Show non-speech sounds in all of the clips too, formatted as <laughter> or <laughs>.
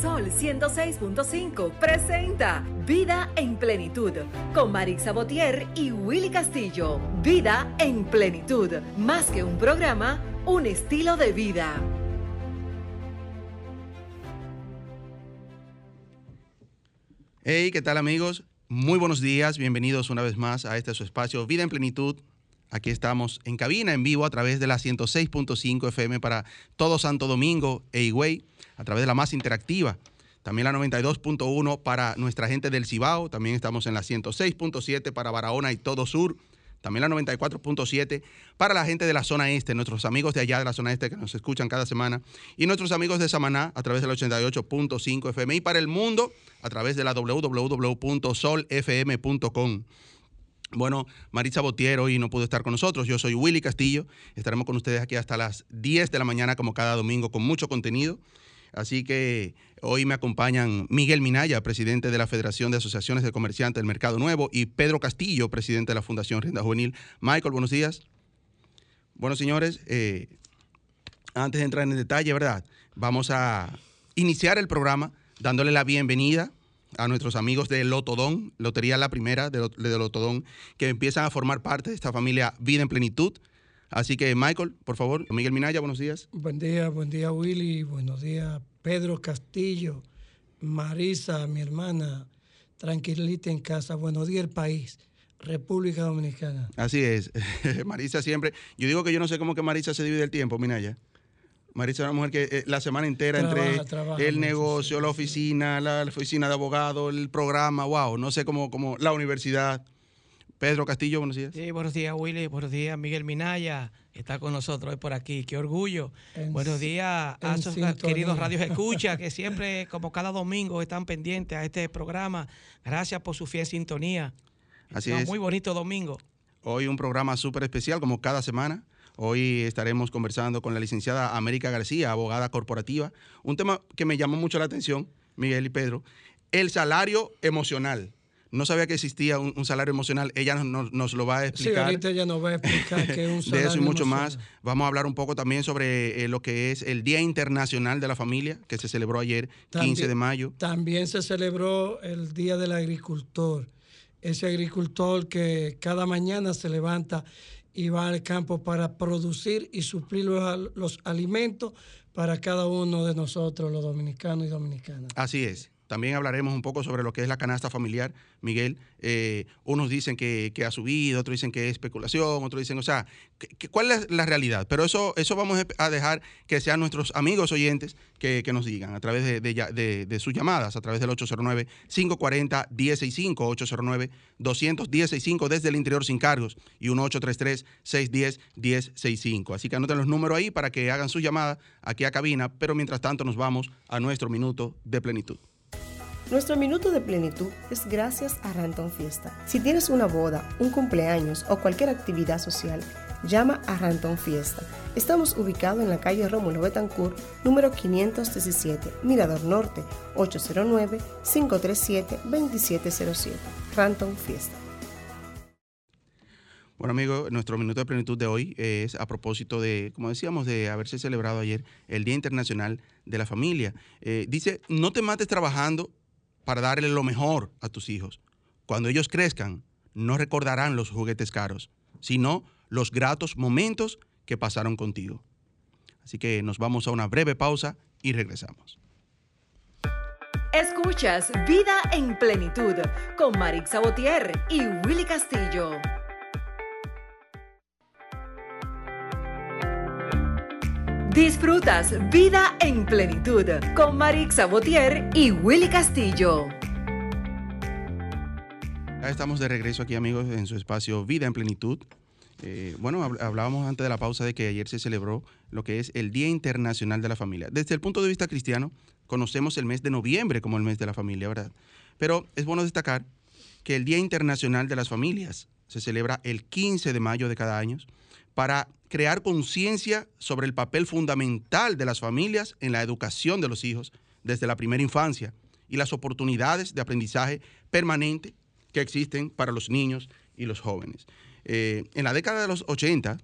Sol 106.5 presenta Vida en Plenitud con Marix Sabotier y Willy Castillo. Vida en Plenitud, más que un programa, un estilo de vida. Hey, ¿qué tal amigos? Muy buenos días, bienvenidos una vez más a este su espacio Vida en Plenitud. Aquí estamos en cabina, en vivo, a través de la 106.5 FM para todo Santo Domingo e Higüey, a través de la más interactiva. También la 92.1 para nuestra gente del Cibao. También estamos en la 106.7 para Barahona y todo sur. También la 94.7 para la gente de la zona este, nuestros amigos de allá de la zona este que nos escuchan cada semana. Y nuestros amigos de Samaná a través de la 88.5 FM. Y para el mundo a través de la www.solfm.com. Bueno, Maritza Botier hoy no pudo estar con nosotros. Yo soy Willy Castillo. Estaremos con ustedes aquí hasta las 10 de la mañana, como cada domingo, con mucho contenido. Así que hoy me acompañan Miguel Minaya, presidente de la Federación de Asociaciones de Comerciantes del Mercado Nuevo, y Pedro Castillo, presidente de la Fundación Renda Juvenil. Michael, buenos días. Bueno, señores, eh, antes de entrar en detalle, ¿verdad? Vamos a iniciar el programa dándole la bienvenida a nuestros amigos de Lotodón, Lotería La Primera de, de Lotodón, que empiezan a formar parte de esta familia Vida en Plenitud. Así que, Michael, por favor, Miguel Minaya, buenos días. Buen día, buen día, Willy. Buenos días, Pedro Castillo, Marisa, mi hermana, tranquilita en casa. Buenos días, el país. República Dominicana. Así es. <laughs> Marisa siempre. Yo digo que yo no sé cómo que Marisa se divide el tiempo, Minaya. Marisa es una mujer que eh, la semana entera Trabaja, entre trabaja el mucho, negocio, sí, la oficina, la, la oficina de abogado, el programa, wow, no sé cómo, cómo la universidad. Pedro Castillo, buenos días. Sí, buenos días, Willy. Buenos días, Miguel Minaya. Está con nosotros hoy por aquí. Qué orgullo. En- buenos días a esos sintonía. queridos radios <laughs> escucha que siempre, como cada domingo, están pendientes a este programa. Gracias por su fiel sintonía. Así Un es. Muy bonito domingo. Hoy un programa súper especial, como cada semana. Hoy estaremos conversando con la licenciada América García, abogada corporativa. Un tema que me llamó mucho la atención, Miguel y Pedro, el salario emocional. No sabía que existía un, un salario emocional. Ella nos, nos- nos lo va a Sí, explicar. ahorita ya nos va a explicar <laughs> que es un de salario eso y mucho más. Vamos a hablar un poco también sobre eh, lo que es el Día Internacional de la Familia, que se celebró ayer, 15 También- de mayo. También se celebró el Día del Agricultor. Ese agricultor que cada mañana se levanta y va al campo para producir y suplir los, los alimentos para cada uno de nosotros, los dominicanos y dominicanas. Así es. También hablaremos un poco sobre lo que es la canasta familiar, Miguel. Eh, unos dicen que, ha subido, otros dicen que es especulación, otros dicen, o sea, ¿cuál es la realidad? Pero eso, eso vamos a dejar que sean nuestros amigos oyentes que, nos digan a través de, sus llamadas, a través del 809-540-1065, 809-210-65 desde el interior sin cargos y 1833-610-1065. Así que anoten los números ahí para que hagan sus llamadas aquí a cabina, pero mientras tanto nos vamos a nuestro minuto de plenitud. Nuestro minuto de plenitud es gracias a Ranton Fiesta. Si tienes una boda, un cumpleaños o cualquier actividad social, llama a Ranton Fiesta. Estamos ubicados en la calle Rómulo Betancourt, número 517, Mirador Norte, 809-537-2707. Ranton Fiesta. Bueno, amigos, nuestro minuto de plenitud de hoy es a propósito de, como decíamos, de haberse celebrado ayer el Día Internacional de la Familia. Eh, dice, no te mates trabajando para darle lo mejor a tus hijos. Cuando ellos crezcan, no recordarán los juguetes caros, sino los gratos momentos que pasaron contigo. Así que nos vamos a una breve pausa y regresamos. Escuchas Vida en Plenitud con Marix Sabotier y Willy Castillo. Disfrutas Vida en Plenitud con Marix Sabotier y Willy Castillo. Estamos de regreso aquí, amigos, en su espacio Vida en Plenitud. Eh, bueno, hab- hablábamos antes de la pausa de que ayer se celebró lo que es el Día Internacional de la Familia. Desde el punto de vista cristiano, conocemos el mes de noviembre como el mes de la familia, ¿verdad? Pero es bueno destacar que el Día Internacional de las Familias se celebra el 15 de mayo de cada año para crear conciencia sobre el papel fundamental de las familias en la educación de los hijos desde la primera infancia y las oportunidades de aprendizaje permanente que existen para los niños y los jóvenes. Eh, en la década de los 80,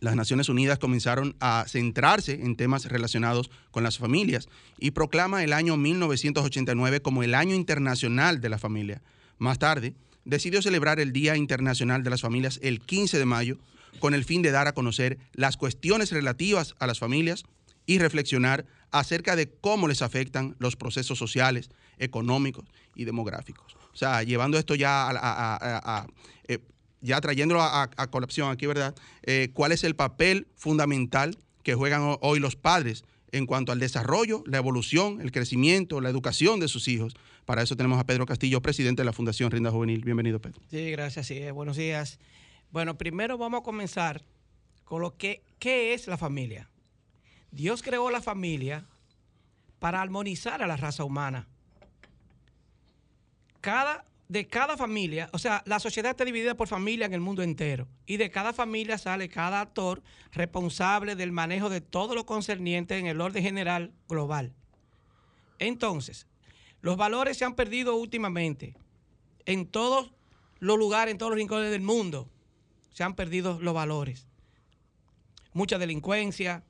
las Naciones Unidas comenzaron a centrarse en temas relacionados con las familias y proclama el año 1989 como el Año Internacional de la Familia. Más tarde, decidió celebrar el Día Internacional de las Familias el 15 de mayo con el fin de dar a conocer las cuestiones relativas a las familias y reflexionar acerca de cómo les afectan los procesos sociales, económicos y demográficos. O sea, llevando esto ya a, eh, ya trayéndolo a, colación aquí, ¿verdad? Eh, ¿Cuál es el papel fundamental que juegan hoy los padres en cuanto al desarrollo, la evolución, el crecimiento, la educación de sus hijos? Para eso tenemos a Pedro Castillo, presidente de la Fundación Rinda Juvenil. Bienvenido, Pedro. Sí, gracias. Sí, buenos días. Bueno, primero vamos a comenzar con lo que ¿qué es la familia? Dios creó la familia para armonizar a la raza humana. Cada de cada familia, o sea, la sociedad está dividida por familia en el mundo entero. Y de cada familia sale cada actor responsable del manejo de todo lo concerniente en el orden general global. Entonces, los valores se han perdido últimamente. En todos los lugares, en todos los rincones del mundo, se han perdido los valores. Mucha delincuencia,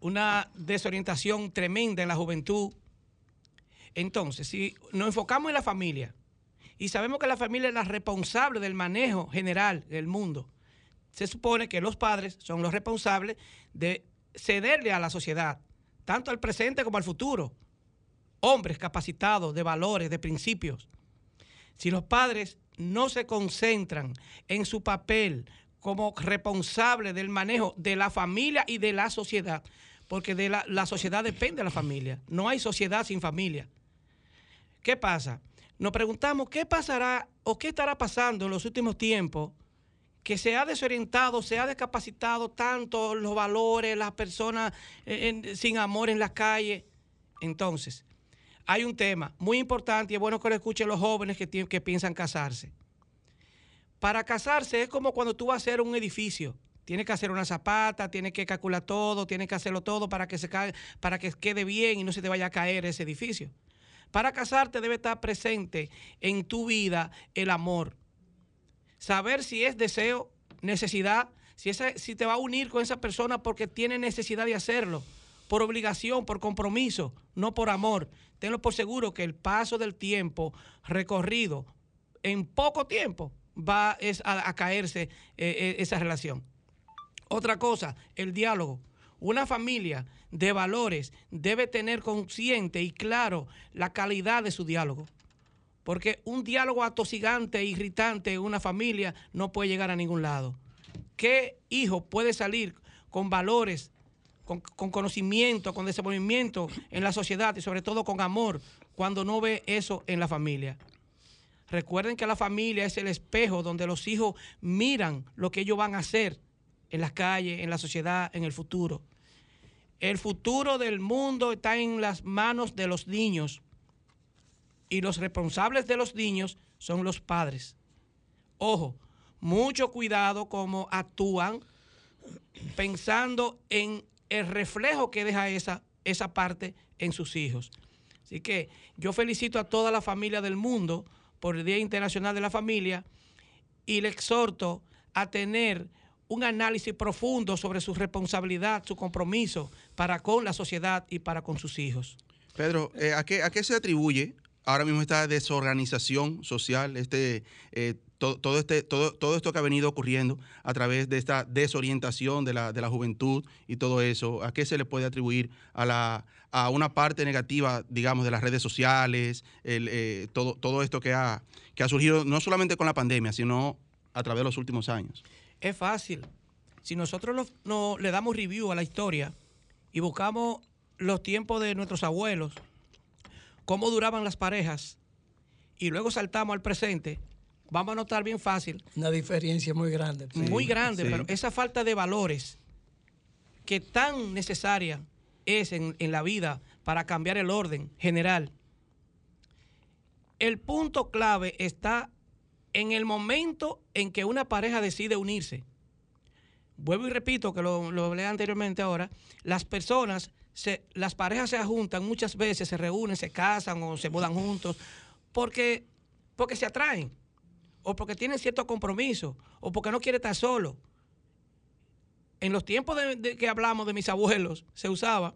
una desorientación tremenda en la juventud, entonces, si nos enfocamos en la familia y sabemos que la familia es la responsable del manejo general del mundo, se supone que los padres son los responsables de cederle a la sociedad, tanto al presente como al futuro, hombres capacitados de valores, de principios. Si los padres no se concentran en su papel como responsable del manejo de la familia y de la sociedad, porque de la, sociedad depende de la familia, no hay sociedad sin familia. ¿Qué pasa? Nos preguntamos qué pasará o qué estará pasando en los últimos tiempos que se ha desorientado, se ha descapacitado tanto los valores, las personas eh, sin amor en las calles. Entonces, hay un tema muy importante y es bueno que lo escuchen los jóvenes que, que piensan casarse. Para casarse es como cuando tú vas a hacer un edificio. Tienes que hacer una zapata, tienes que calcular todo, tienes que hacerlo todo para que, se para que quede bien y no se te vaya a caer ese edificio. Para casarte debe estar presente en tu vida el amor. Saber si es deseo, necesidad, si, si te va a unir con esa persona porque tiene necesidad de hacerlo, por obligación, por compromiso, no por amor. Tenlo por seguro que el paso del tiempo recorrido en poco tiempo va a, caerse eh, eh, esa relación. Otra cosa, el diálogo. Una familia de valores debe tener consciente y claro la calidad de su diálogo. Porque un diálogo atosigante e irritante en una familia no puede llegar a ningún lado. ¿Qué hijo puede salir con valores, con, con, conocimiento, con desenvolvimiento en la sociedad y sobre todo con amor cuando no ve eso en la familia? Recuerden que la familia es el espejo donde los hijos miran lo que ellos van a hacer en las calles, en la sociedad, en el futuro. El futuro del mundo está en las manos de los niños y los responsables de los niños son los padres. Ojo, mucho cuidado cómo actúan pensando en el reflejo que deja esa, esa parte en sus hijos. Así que yo felicito a toda la familia del mundo por el Día Internacional de la Familia y le exhorto a tener un análisis profundo sobre su responsabilidad, su compromiso para con la sociedad y para con sus hijos. Pedro, eh, ¿a, qué, ¿a qué se atribuye ahora mismo esta desorganización social, este, eh, todo, este, todo, todo esto que ha venido ocurriendo a través de esta desorientación de la, de la juventud y todo eso? ¿A qué se le puede atribuir a, la, a una parte negativa, digamos, de las redes sociales, el, eh, todo, todo esto que ha, que ha surgido no solamente con la pandemia, sino a través de los últimos años? Es fácil. Si nosotros no, le damos review a la historia y buscamos los tiempos de nuestros abuelos, cómo duraban las parejas, y luego saltamos al presente, vamos a notar bien fácil. Una diferencia muy grande. muy grande, pero esa falta de valores que tan necesaria es en, en la vida para cambiar el orden general. El punto clave está en el momento en que una pareja decide unirse, vuelvo y repito que lo, lo hablé anteriormente ahora, las personas, se, las parejas se juntan muchas veces, se reúnen, se casan o se mudan juntos, porque, porque se atraen, o porque tienen cierto compromiso, o porque no quiere estar solo. en los tiempos de que hablamos de mis abuelos, se usaba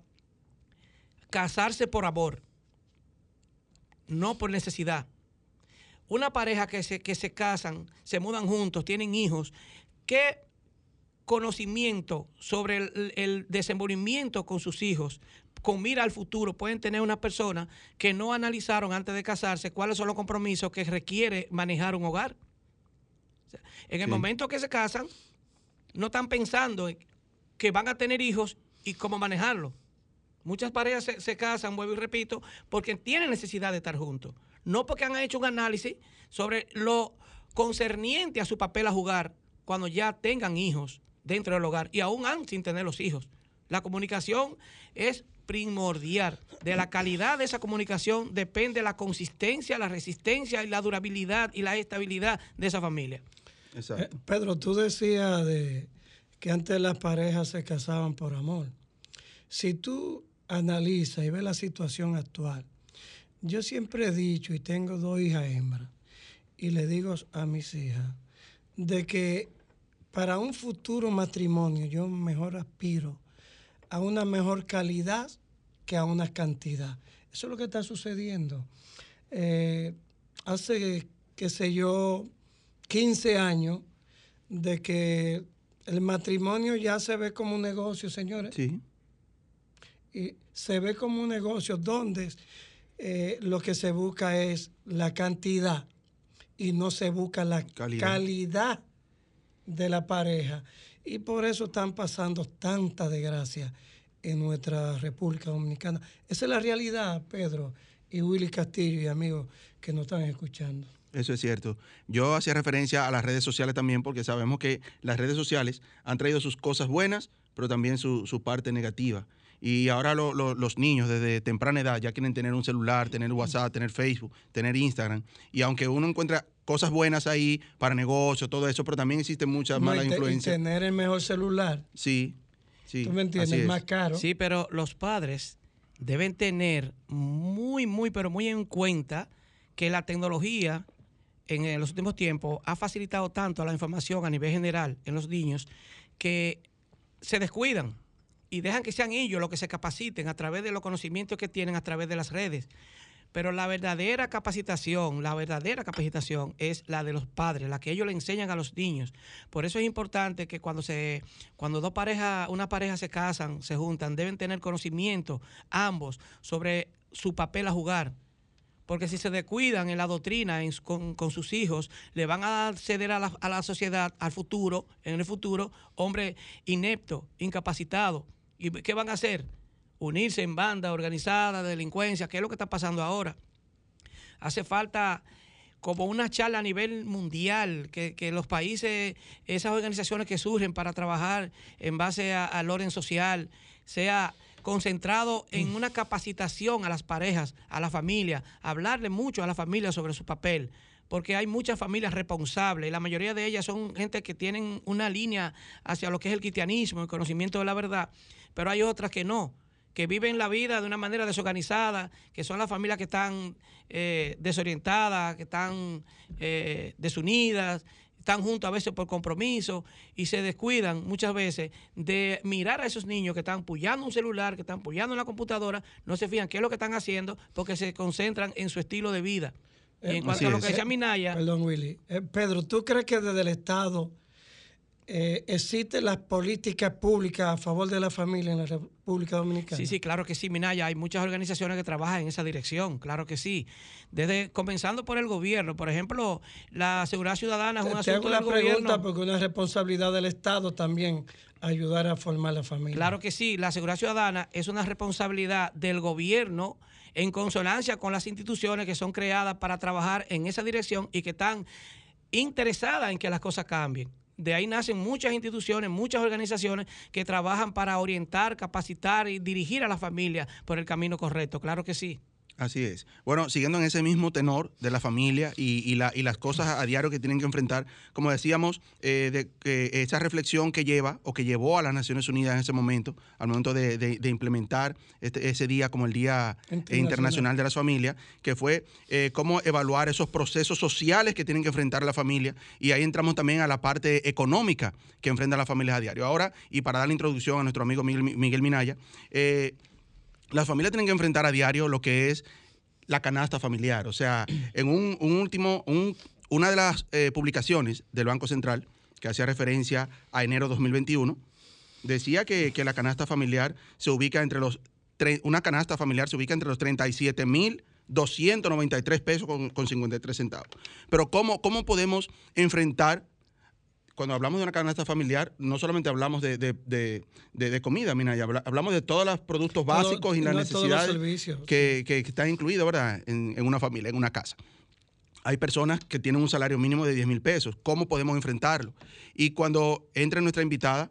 casarse por amor, no por necesidad. Una pareja que se, que se casan, se mudan juntos, tienen hijos, ¿qué conocimiento sobre el, el desenvolvimiento con sus hijos, con mira al futuro, pueden tener una persona que no analizaron antes de casarse cuáles son los compromisos que requiere manejar un hogar? O sea, en el Sí. momento que se casan, no están pensando en que van a tener hijos y cómo manejarlo. Muchas parejas se, se casan, vuelvo y repito, porque tienen necesidad de estar juntos. No porque han hecho un análisis sobre lo concerniente a su papel a jugar cuando ya tengan hijos dentro del hogar y aún han sin tener los hijos. La comunicación es primordial. De la calidad de esa comunicación depende la consistencia, la resistencia y la durabilidad y la estabilidad de esa familia. Eh, Exacto. Pedro, tú decías de que antes las parejas se casaban por amor. Si tú analizas y ves la situación actual, yo siempre he dicho, y tengo dos hijas hembras, y le digo a mis hijas, de que para un futuro matrimonio yo mejor aspiro a una mejor calidad que a una cantidad. Eso es lo que está sucediendo. Eh, hace, qué sé yo, 15 años de que el matrimonio ya se ve como un negocio, señores. Sí. Y se ve como un negocio donde eh, lo que se busca es la cantidad y no se busca la Calidad. calidad, de la pareja. Y por eso están pasando tanta desgracia en nuestra República Dominicana. Esa es la realidad, Pedro y Willy Castillo y amigos que nos están escuchando. Eso es cierto. Yo hacía referencia a las redes sociales también porque sabemos que las redes sociales han traído sus cosas buenas, pero también su, su parte negativa. Y ahora lo- lo- los niños desde temprana edad ya quieren tener un celular, tener WhatsApp, tener Facebook, tener Instagram. Y aunque uno encuentra cosas buenas ahí para negocio, todo eso, pero también existen muchas No, malas y te- y influencias. tener el mejor celular. Sí, sí. ¿Tú me entiendes? así es. Más caro. Sí, pero los padres deben tener muy, muy, pero muy en cuenta que la tecnología en eh, los últimos tiempos ha facilitado tanto la información a nivel general en los niños que se descuidan y dejan que sean ellos los que se capaciten a través de los conocimientos que tienen a través de las redes. Pero la verdadera capacitación, la verdadera capacitación es la de los padres, la que ellos le enseñan a los niños. Por eso es importante que cuando se, cuando dos parejas, una pareja se casan, se juntan, deben tener conocimiento ambos sobre su papel a jugar. Porque si se descuidan en la doctrina con, con sus hijos, le van a ceder a la, a la sociedad, al futuro, en el futuro, hombre inepto, incapacitado. ¿Y qué van a hacer? Unirse en banda organizada, delincuencia, que es lo que está pasando ahora. Hace falta como una charla a nivel mundial, que, que los países, esas organizaciones que surgen para trabajar en base al orden social, sea concentrado en una capacitación a las parejas, a la familia, hablarle mucho a la familia sobre su papel, porque hay muchas familias responsables y la mayoría de ellas son gente que tienen una línea hacia lo que es el cristianismo, el conocimiento de la verdad, pero hay otras que no que viven la vida de una manera desorganizada, que son las familias que están eh, desorientadas, que están eh, desunidas, están juntos a veces por compromiso y se descuidan muchas veces de mirar a esos niños que están apoyando un celular, que están apoyando en la computadora, no se fijan qué es lo que están haciendo porque se concentran en su estilo de vida. Y Eh, en cuanto así a lo que decía Minaya, Perdón, Willy. Eh, Pedro, ¿tú crees que desde el Estado eh, existen las políticas públicas a favor de la familia en la República Dominicana? Sí, sí, claro que sí, Minaya. Hay muchas organizaciones que trabajan en esa dirección, claro que sí. Desde comenzando por el gobierno, por ejemplo, la seguridad ciudadana es un Te asunto hago la del pregunta gobierno. porque una responsabilidad del Estado también ayudar a formar la familia. Claro que sí, la seguridad ciudadana es una responsabilidad del gobierno en consonancia con las instituciones que son creadas para trabajar en esa dirección y que están interesadas en que las cosas cambien. De ahí nacen muchas instituciones, muchas organizaciones que trabajan para orientar, capacitar y dirigir a la familia por el camino correcto. Claro que sí. Así es. Bueno, siguiendo en ese mismo tenor de la familia y, y, la, y las cosas a diario que tienen que enfrentar, como decíamos, eh, de que esa reflexión que lleva o que llevó a las Naciones Unidas en ese momento, al momento de, de, de implementar este, ese día como el Día Internacional, Internacional de las Familias, que fue eh, cómo evaluar esos procesos sociales que tienen que enfrentar la familia. Y ahí entramos también a la parte económica que enfrentan las familias a diario. Ahora, y para dar la introducción a nuestro amigo Miguel, Miguel Minaya, eh, las familias tienen que enfrentar a diario lo que es la canasta familiar. O sea, <clears throat> en un, último, un, una de las eh, publicaciones del Banco Central, que hacía referencia a enero 2021, decía que, que la canasta familiar se ubica entre los, una canasta familiar se ubica entre los 37 mil 293 pesos con, con, 53 centavos. Pero ¿cómo, ¿cómo podemos enfrentar cuando hablamos de una canasta familiar, no solamente hablamos de, de, de, de comida, mina, hablamos de todos los productos básicos Todo, y las no necesidades que, que, están incluidos ¿verdad? En, en, una familia, en una casa. Hay personas que tienen un salario mínimo de 10 mil pesos. ¿Cómo podemos enfrentarlo? Y cuando entre nuestra invitada,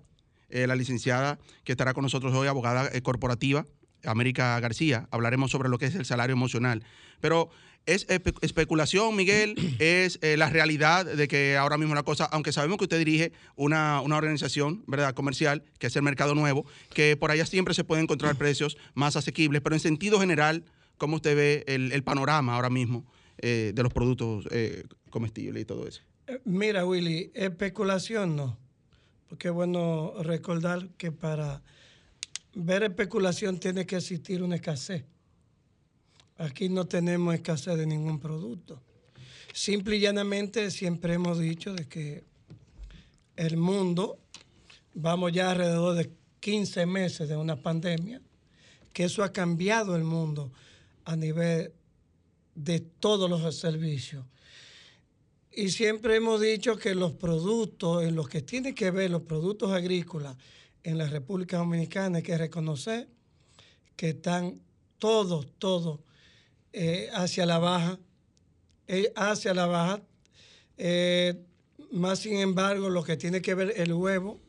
eh, la licenciada que estará con nosotros hoy, abogada eh, corporativa, América García, hablaremos sobre lo que es el salario emocional. Pero es especulación, Miguel, <clears throat> es eh, la realidad de que ahora mismo la cosa, aunque sabemos que usted dirige una, una, organización ¿verdad? comercial, que es el Mercado Nuevo, que por allá siempre se pueden encontrar precios más asequibles, pero en sentido general, ¿cómo usted ve el, el panorama ahora mismo eh, de los productos eh, comestibles y todo eso? Mira, Willy, especulación no, porque es bueno recordar que para ver especulación tiene que existir una escasez. Aquí no tenemos escasez de ningún producto. Simple y llanamente siempre hemos dicho de que el mundo, vamos ya alrededor de 15 meses de una pandemia, que eso ha cambiado el mundo a nivel de todos los servicios. Y siempre hemos dicho que los productos, en los que tiene que ver los productos agrícolas en la República Dominicana, hay que reconocer que están todos, todos eh, hacia la baja, eh, hacia la baja. Eh, más sin embargo, lo que tiene que ver el huevo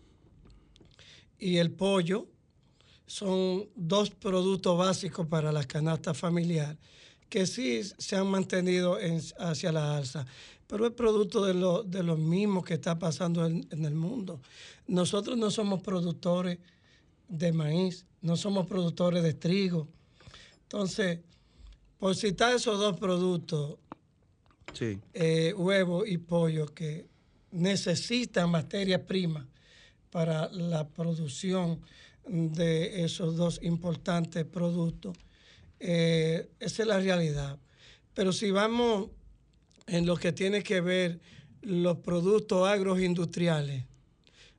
y el pollo son dos productos básicos para la canasta familiar que sí se han mantenido en, hacia la alza, pero es producto de lo, de lo mismo que está pasando en, en el mundo. Nosotros no somos productores de maíz, no somos productores de trigo. Entonces, por citar esos dos productos, sí. eh, huevo y pollo, que necesitan materia prima para la producción de esos dos importantes productos, eh, esa es la realidad. Pero si vamos en lo que tiene que ver los productos agroindustriales,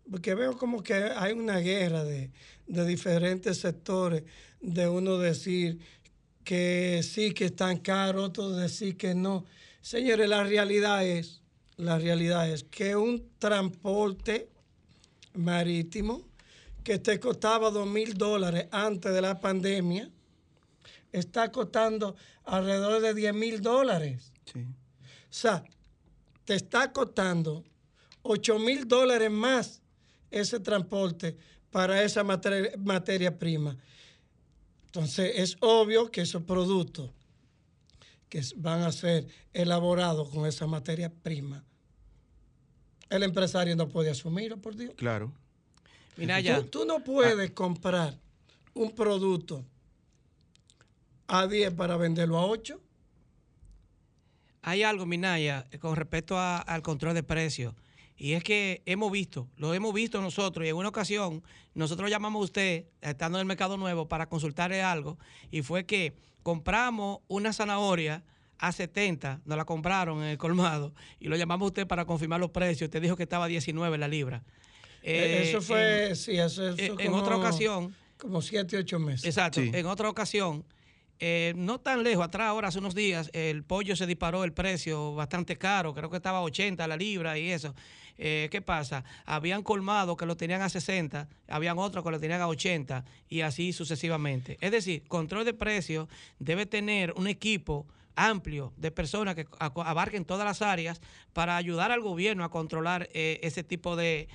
porque veo como que hay una guerra de, de diferentes sectores, de uno decir que sí que están caros, otros decir que no. Señores, la realidad es, la realidad es que un transporte marítimo que te costaba dos mil dólares antes de la pandemia, está costando alrededor de 10 mil dólares. Sí. O sea, te está costando 8 mil dólares más ese transporte para esa materia, materia prima. Entonces, es obvio que esos productos que van a ser elaborados con esa materia prima, el empresario no puede asumirlo, por Dios. Claro. Mira ya. Tú, tú no puedes ah. comprar un producto a 10 para venderlo a 8. Hay algo, Minaya, con respecto a, al control de precios. Y es que hemos visto, lo hemos visto nosotros, y en una ocasión nosotros llamamos a usted, estando en el Mercado Nuevo, para consultarle algo, y fue que compramos una zanahoria a 70, nos la compraron en el colmado, y lo llamamos a usted para confirmar los precios, usted dijo que estaba a 19 la libra. Eh, eso fue, en, sí, eso, eso en, como, otra ocasión. Como 7, 8 meses. Exacto, sí. en otra ocasión eh, no tan lejos, atrás, ahora hace unos días, el pollo se disparó el precio bastante caro, creo que estaba a 80 la libra y eso. Eh, ¿Qué pasa? Habían colmado que lo tenían a 60, habían otros que lo tenían a 80 y así sucesivamente. Es decir, control de precios debe tener un equipo amplio de personas que abarquen todas las áreas para ayudar al gobierno a controlar eh, ese tipo de,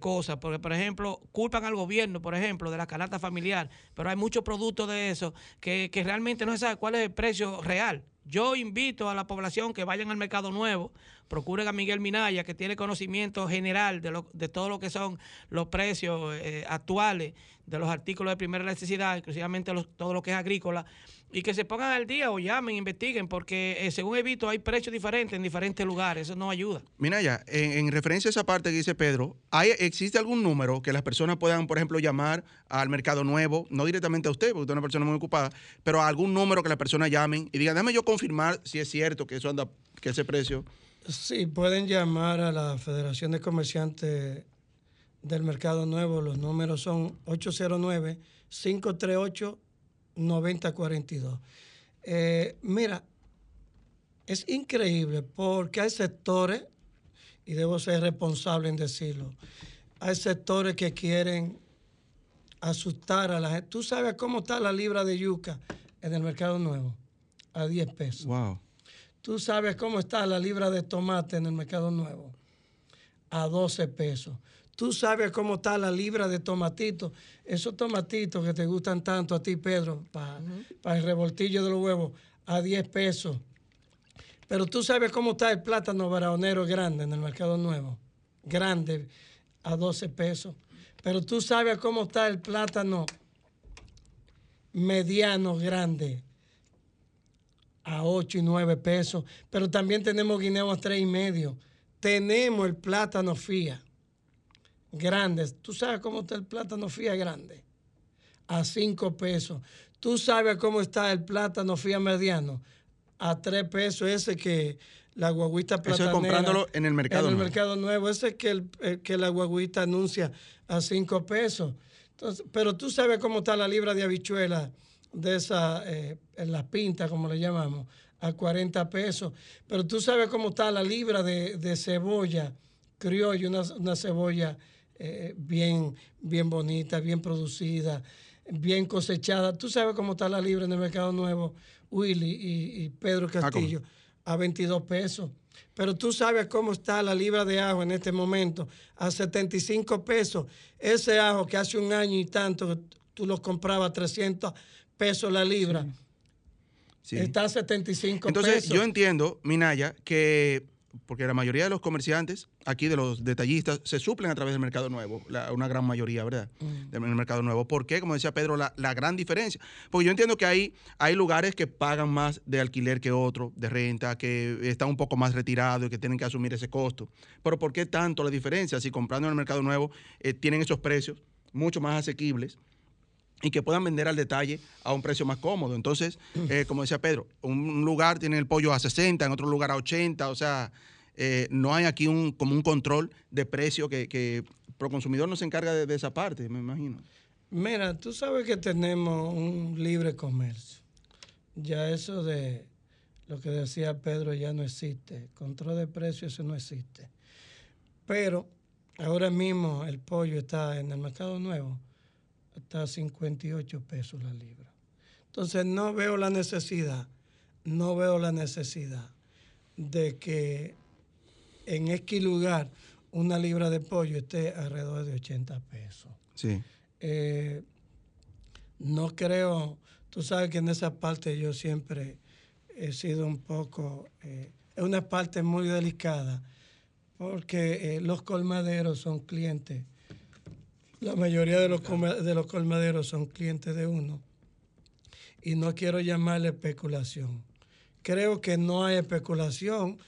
cosas. Porque, por ejemplo, culpan al gobierno, por ejemplo, de la canasta familiar, pero hay muchos productos de eso que, que realmente no se sabe cuál es el precio real. Yo invito a la población que vayan al mercado nuevo, procuren a Miguel Minaya, que tiene conocimiento general de, lo, de todo lo que son los precios eh, actuales de los artículos de primera necesidad, inclusivamente todo lo que es agrícola, y que se pongan al día o llamen, investiguen, porque eh, según he visto hay precios diferentes en diferentes lugares, eso no ayuda. Minaya, en, en, referencia a esa parte que dice Pedro, ¿hay, ¿existe algún número que las personas puedan, por ejemplo, llamar al mercado nuevo, no directamente a usted, porque usted es una persona muy ocupada, pero a algún número que las personas llamen y digan, déjame yo confirmar si es cierto que eso anda, que ese precio... Sí, pueden llamar a la Federación de Comerciantes del Mercado Nuevo. Los números son 809-538-9042. Eh, mira, es increíble porque hay sectores, y debo ser responsable en decirlo, hay sectores que quieren asustar a la gente. ¿Tú sabes cómo está la libra de yuca en el Mercado Nuevo? A 10 pesos. Wow. Tú sabes cómo está la libra de tomate en el mercado nuevo. A 12 pesos. Tú sabes cómo está la libra de tomatito. Esos tomatitos que te gustan tanto a ti, Pedro, para el revoltillo de los huevos, a 10 pesos. Pero tú sabes cómo está el plátano baraonero grande en el mercado nuevo. Grande, a 12 pesos. Pero tú sabes cómo está el plátano mediano grande a 8 y 9 pesos, pero también tenemos guineo a 3 y medio. Tenemos el plátano fía grande. ¿Tú sabes cómo está el plátano fía grande? A 5 pesos. ¿Tú sabes cómo está el plátano fía mediano? A 3 pesos. Ese que la guaguita platanera... Eso es comprándolo en el mercado En el mercado nuevo. Ese que, el, que la guaguita anuncia a 5 pesos. Entonces, pero tú sabes cómo está la libra de habichuela de esa, eh, en las pintas, como le llamamos, a 40 pesos. Pero tú sabes cómo está la libra de, cebolla criollo, una, cebolla eh, bien, bien bonita, bien producida, bien cosechada. Tú sabes cómo está la libra en el mercado nuevo, Willy y, Pedro ah, Castillo, a 22 pesos. Pero tú sabes cómo está la libra de ajo en este momento, a 75 pesos. Ese ajo que hace un año y tanto tú lo comprabas a 300 pesos la libra. Está a 75 Entonces, yo entiendo, Minaya, que porque la mayoría de los comerciantes aquí, de los detallistas, se suplen a través del mercado nuevo, una gran mayoría, ¿verdad? Mm. Del mercado nuevo. ¿Por qué? Como decía Pedro, la, gran diferencia. Porque yo entiendo que hay, hay lugares que pagan más de alquiler que otros, de renta, que están un poco más retirados y que tienen que asumir ese costo. Pero ¿por qué tanto la diferencia? Si comprando en el mercado nuevo eh, tienen esos precios mucho más asequibles y que puedan vender al detalle a un precio más cómodo. Entonces, mm. eh, como decía Pedro, un lugar tiene el pollo a 60, en otro lugar a 80, o sea, eh, no hay aquí un, como un control de precio que, que consumidor no se encarga de, esa parte, me imagino. Mira, tú sabes que tenemos un libre comercio. Ya eso de lo que decía Pedro ya no existe. Control de precios eso no existe. Pero ahora mismo el pollo está en el mercado nuevo está a 58 pesos la libra. Entonces no veo la necesidad, no veo la necesidad de que en este lugar una libra de pollo esté alrededor de 80 pesos. Sí. Eh, no creo, tú sabes que en esa parte yo siempre he sido un poco, eh, es una parte muy delicada porque eh, los colmaderos son clientes la mayoría de los, de los colmaderos son clientes de uno. Y no quiero llamarle especulación. Creo que no hay especulación.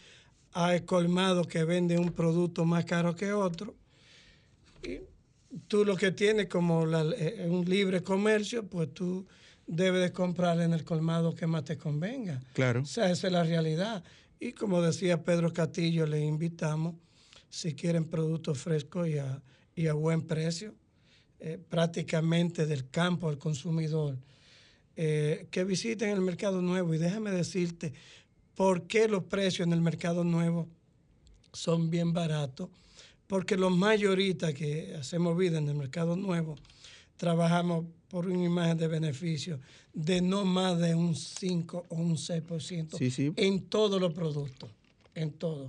Hay colmados que venden un producto más caro que otro. Y tú lo que tienes como eh, un libre comercio, pues tú debes de comprar en el colmado que más te convenga. Claro. O sea, esa es la realidad. Y como decía Pedro Castillo, le invitamos, si quieren productos frescos y a y a buen precio, eh, prácticamente del campo al consumidor, eh, que visiten el mercado nuevo. Y déjame decirte por qué los precios en el mercado nuevo son bien baratos. Porque los mayoristas que hacemos vida en el mercado nuevo trabajamos por una imagen de beneficio de no más de un 5 o un 6% Sí, sí. en todos los productos, en todo.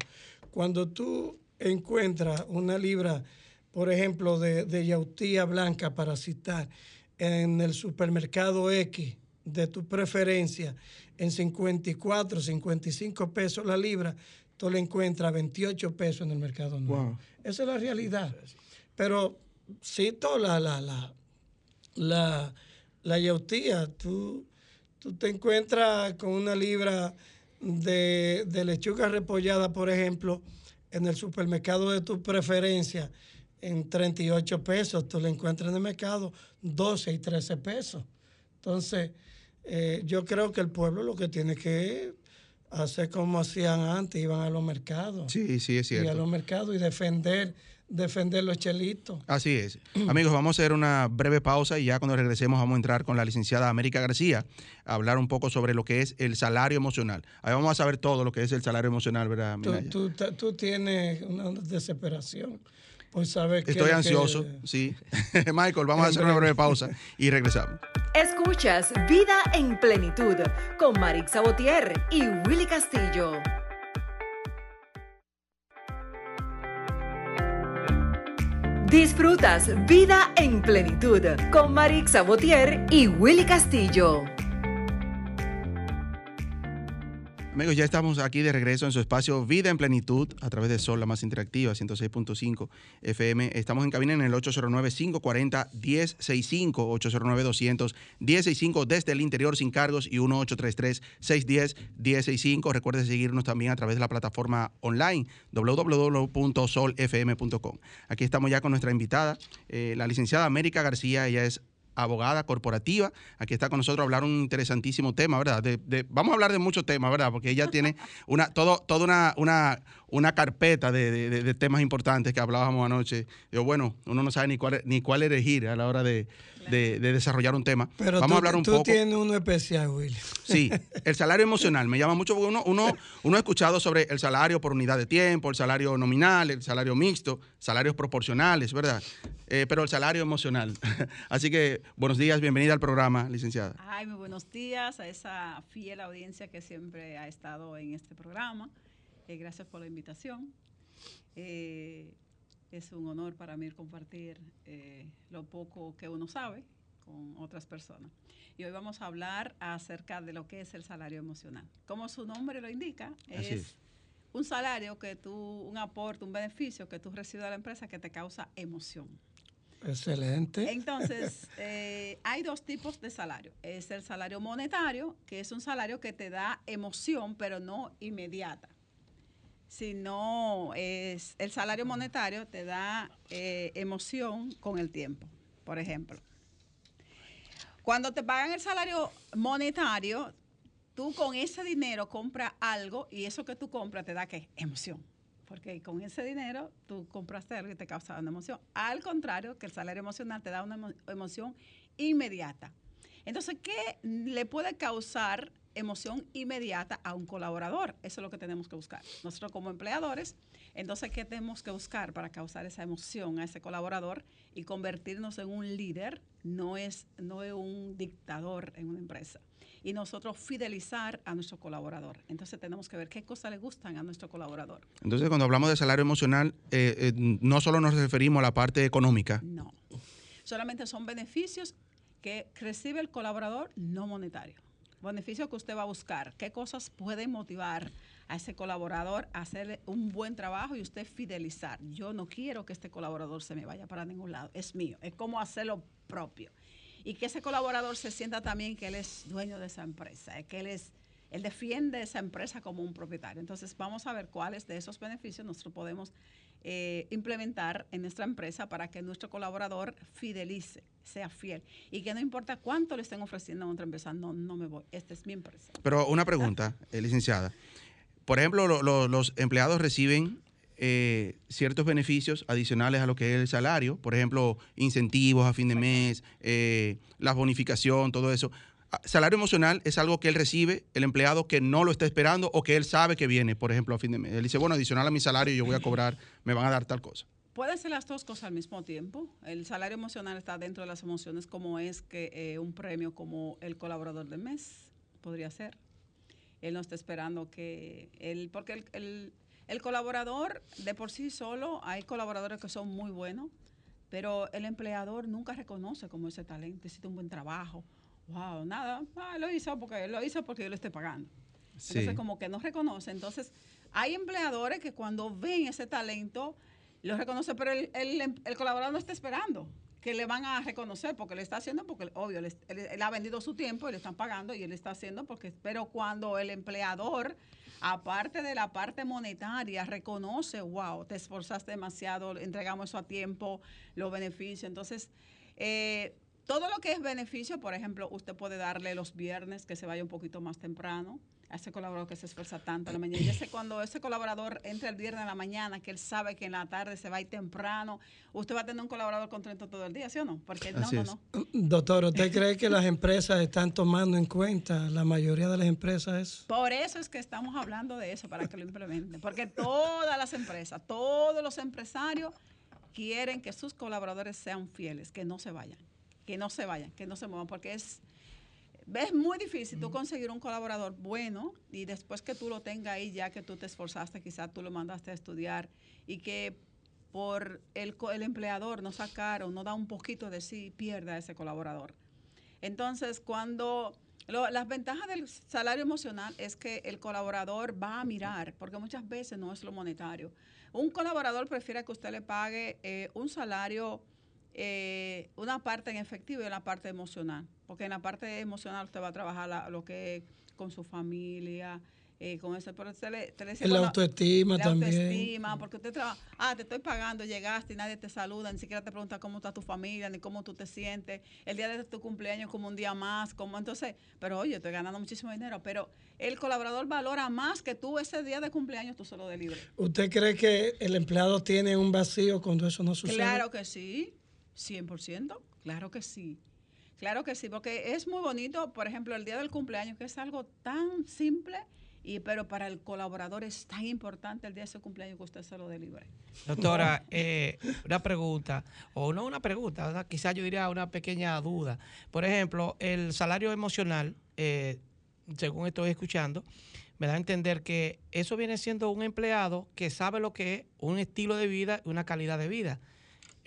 Cuando tú encuentras una libra, por ejemplo, de, de yautía blanca, para citar, en el supermercado X de tu preferencia, en 54, 55 pesos la libra, tú le encuentras 28 pesos en el mercado nuevo. Wow. Esa es la realidad. Pero cito la, la, la, la, la yautía. Tú, tú te encuentras con una libra de, de lechuga repollada, por ejemplo, en el supermercado de tu preferencia, en 38 pesos. Tú la encuentras en el mercado 12 y 13 pesos. Entonces, eh, yo creo que el pueblo lo que tiene que hacer como hacían antes, iban a los mercados. Sí, sí, es Y a cierto. los mercados y defender, defender los chelitos. Así es. Amigos, vamos a hacer una breve pausa y ya cuando regresemos vamos a entrar con la licenciada América García a hablar un poco sobre lo que es el salario emocional. Ahí vamos a saber todo lo que es el salario emocional, ¿verdad, Minaya? tú, tú tienes una desesperación por saber qué es Estoy que- ansioso, sí. <laughs> Michael, vamos a hacer una breve. breve pausa y regresamos. Escuchas Vida en Plenitud con Marix Sabotier y Willy Castillo. Disfrutas Vida en Plenitud con Marix Sabotier y Willy Castillo. Amigos, ya estamos aquí de regreso en su espacio Vida en Plenitud a través de Sol, la más interactiva, 106.5 FM. Estamos en cabina en el 809-540-1065, 809-200-1065 desde el interior sin cargos y 1833-610-1065. Recuerde seguirnos también a través de la plataforma online www.solfm.com. Aquí estamos ya con nuestra invitada, eh, la licenciada América García. Ella es abogada corporativa. Aquí está con nosotros a hablar un interesantísimo tema, ¿verdad? Vamos a hablar de muchos temas, ¿verdad? Porque ella tiene una, todo, toda una, una, una carpeta de, de- temas importantes que hablábamos anoche. Yo, bueno, uno no sabe ni cuál, ni cuál elegir a la hora de, de- de desarrollar un tema. Pero vamos tú, a hablar un tú poco. tienes uno especial, Willy. Sí, <laughs> el salario emocional me llama mucho porque uno, uno, uno ha escuchado sobre el salario por unidad de tiempo, el salario nominal, el salario mixto, salarios proporcionales, ¿verdad? Eh, pero el salario emocional. <laughs> Así que buenos días, bienvenida al programa, licenciada. Ay, muy buenos días a esa fiel audiencia que siempre ha estado en este programa. Eh, gracias por la invitación. Eh, es un honor para mí compartir eh, lo poco que uno sabe con otras personas. Y hoy vamos a hablar acerca de lo que es el salario emocional. Como su nombre lo indica, es, es. un salario que tú, un aporte, un beneficio que tú recibes de la empresa que te causa emoción. Excelente. Entonces, <laughs> eh, hay dos tipos de salario. Es el salario monetario, que es un salario que te da emoción, pero no inmediata. Sino es el salario monetario te da eh, emoción con el tiempo. Por ejemplo, cuando te pagan el salario monetario, tú con ese dinero compras algo y eso que tú compras te da qué? Emoción. Porque con ese dinero tú compraste algo y te causa una emoción. Al contrario, que el salario emocional te da una emo- emoción inmediata. Entonces, ¿qué le puede causar emoción inmediata a un colaborador? Eso es lo que tenemos que buscar. Nosotros como empleadores, entonces, ¿qué tenemos que buscar para causar esa emoción a ese colaborador y convertirnos en un líder? No es, no es un dictador en una empresa. Y nosotros fidelizar a nuestro colaborador. Entonces tenemos que ver qué cosas le gustan a nuestro colaborador. Entonces, cuando hablamos de salario emocional, eh, eh, no solo nos referimos a la parte económica. No. Solamente son beneficios que recibe el colaborador no monetario. Beneficios que usted va a buscar. ¿Qué cosas pueden motivar a ese colaborador a hacer un buen trabajo y usted fidelizar? Yo no quiero que este colaborador se me vaya para ningún lado. Es mío. Es como hacerlo propio. Y que ese colaborador se sienta también que él es dueño de esa empresa, eh, que él es él defiende esa empresa como un propietario. Entonces, vamos a ver cuáles de esos beneficios nosotros podemos eh, implementar en nuestra empresa para que nuestro colaborador fidelice, sea fiel. Y que no importa cuánto le estén ofreciendo a otra empresa, no, no me voy, esta es mi empresa. Pero una pregunta, eh, licenciada. Por ejemplo, lo- lo- los empleados reciben eh, ciertos beneficios adicionales a lo que es el salario, por ejemplo, incentivos a fin de mes, eh, la bonificación, todo eso. Salario emocional es algo que él recibe, el empleado que no lo está esperando o que él sabe que viene, por ejemplo, a fin de mes. Él dice, bueno, adicional a mi salario yo voy a cobrar, me van a dar tal cosa. Pueden ser las dos cosas al mismo tiempo. El salario emocional está dentro de las emociones, como es que eh, un premio como el colaborador del mes podría ser. Él no está esperando que él, porque el, el- el colaborador de por sí solo, hay colaboradores que son muy buenos, pero el empleador nunca reconoce como ese talento, hiciste un buen trabajo. Wow, nada, ah, lo hizo porque lo hizo porque yo lo estoy pagando. Entonces, como que no reconoce. Entonces, hay empleadores que cuando ven ese talento, lo reconoce, pero el, el el colaborador no está esperando que le van a reconocer porque le está haciendo, porque obvio, él, él- él ha vendido su tiempo y le están pagando y él está haciendo porque, pero cuando el empleador, aparte de la parte monetaria, reconoce, wow, te esforzaste demasiado, entregamos eso a tiempo, los beneficios. Entonces, eh, todo lo que es beneficio, por ejemplo, usted puede darle los viernes que se vaya un poquito más temprano a ese colaborador que se esfuerza tanto en la mañana. Y ese cuando ese colaborador entra el viernes en la mañana, que él sabe que en la tarde se va a ir temprano, usted va a tener un colaborador contento todo el día, ¿sí o no? Porque no, Así no, es. no. Doctor, ¿usted <laughs> cree que las empresas están tomando en cuenta, la mayoría de las empresas, eso? Por eso es que estamos hablando de eso, para que lo implementen. Porque todas las empresas, todos los empresarios quieren que sus colaboradores sean fieles, que no se vayan, que no se vayan, que no se muevan, porque es, es muy difícil tú conseguir un colaborador bueno y después que tú lo tengas ahí, ya que tú te esforzaste, quizás tú lo mandaste a estudiar y que por el, el empleador no sacar o no da un poquito de sí, pierda a ese colaborador. Entonces, cuando lo- las ventajas del salario emocional es que el colaborador va a mirar, porque muchas veces no es lo monetario. Un colaborador prefiere que usted le pague eh, un salario, eh, una parte en efectivo y una parte emocional, porque en la parte emocional usted va a trabajar la- lo que es con su familia, eh, con eso, pero usted le, usted le dice, la bueno, autoestima la también. autoestima, porque usted trabaja, ah, te estoy pagando, llegaste y nadie te saluda, ni siquiera te pregunta cómo está tu familia, ni cómo tú te sientes, el día de tu cumpleaños como un día más, como entonces, pero oye, estoy ganando muchísimo dinero, pero el colaborador valora más que tú ese día de cumpleaños tú solo de libre. ¿Usted cree que el empleado tiene un vacío cuando eso no sucede? Claro que sí, 100%, claro que sí. Claro que sí, porque es muy bonito, por ejemplo, el día del cumpleaños, que es algo tan simple, y pero para el colaborador es tan importante el día de su cumpleaños que usted se lo dé libre. Doctora, eh, una pregunta, o no una pregunta, quizás yo diría una pequeña duda. Por ejemplo, el salario emocional, eh, según estoy escuchando, me da a entender que eso viene siendo un empleado que sabe lo que es un estilo de vida y una calidad de vida.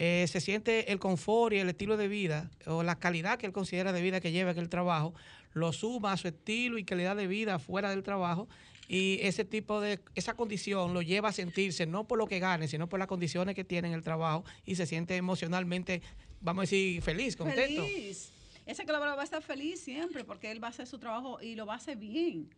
Eh, se siente el confort y el estilo de vida o la calidad que él considera de vida que lleva aquel trabajo, lo suma a su estilo y calidad de vida fuera del trabajo y ese tipo de, esa condición lo lleva a sentirse no por lo que gane, sino por las condiciones que tiene en el trabajo y se siente emocionalmente, vamos a decir, feliz, contento. Feliz. Ese colaborador va a estar feliz siempre porque él va a hacer su trabajo y lo va a hacer bien.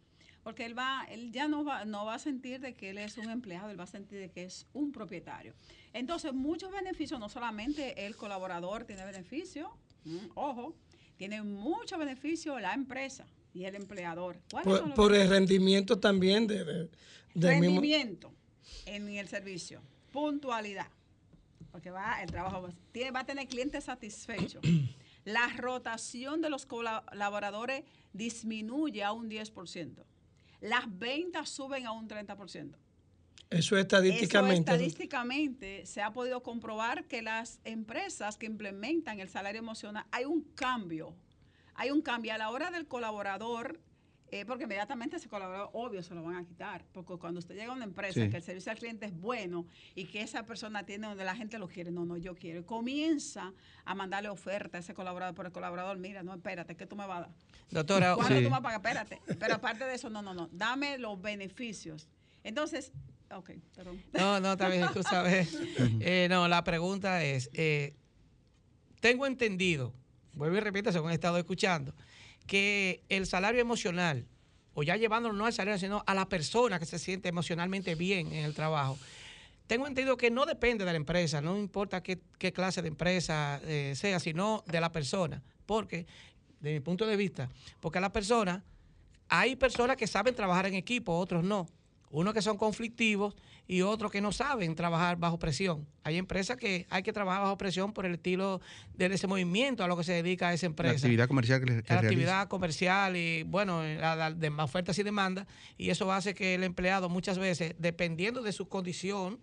Porque él va, él ya no va, no va a sentir de que él es un empleado, él va a sentir de que es un propietario. Entonces, muchos beneficios, no solamente el colaborador tiene beneficio, mm, ojo, tiene mucho beneficio la empresa y el empleador. ¿Cuáles son Por, por el rendimiento también de, de- mismo- rendimiento en el servicio, puntualidad, porque va el trabajo tiene, va a tener clientes satisfechos. <clears throat> La rotación de los colaboradores disminuye a un 10%. Las ventas suben a un 30%. Eso Eso estadísticamente. estadísticamente se ha podido comprobar que las empresas que implementan el salario emocional, hay un cambio. Hay un cambio a la hora del colaborador, eh, porque inmediatamente ese colaborador, obvio, se lo van a quitar. Porque cuando usted llega a una empresa Sí. que el servicio al cliente es bueno y que esa persona tiene donde la gente lo quiere, no, no, yo quiero. Comienza a mandarle oferta a ese colaborador, pero el colaborador, mira, no, espérate, ¿qué tú me vas a dar? Doctora, ¿Cuándo Sí. tú me vas a pagar? Espérate. Pero aparte de eso, no, no, no. Dame los beneficios. Entonces, ok, perdón. No, no, bien, tú sabes. <laughs> Eh, no, la pregunta es, eh, tengo entendido, vuelvo y repito, según he estado escuchando, que el salario emocional, o ya llevándolo no al salario, sino a la persona que se siente emocionalmente bien en el trabajo, tengo entendido que no depende de la empresa, no importa qué, qué clase de empresa eh, sea, sino de la persona. Porque, de mi punto de vista, porque a la persona, hay personas que saben trabajar en equipo, otros no. Unos que son conflictivos y otros que no saben trabajar bajo presión. Hay empresas que hay que trabajar bajo presión por el estilo de ese movimiento a lo que se dedica a esa La empresa actividad comercial que, que la realiza. actividad comercial y bueno, la, la- de más ofertas y demandas, y eso hace que el empleado muchas veces, dependiendo de su condición,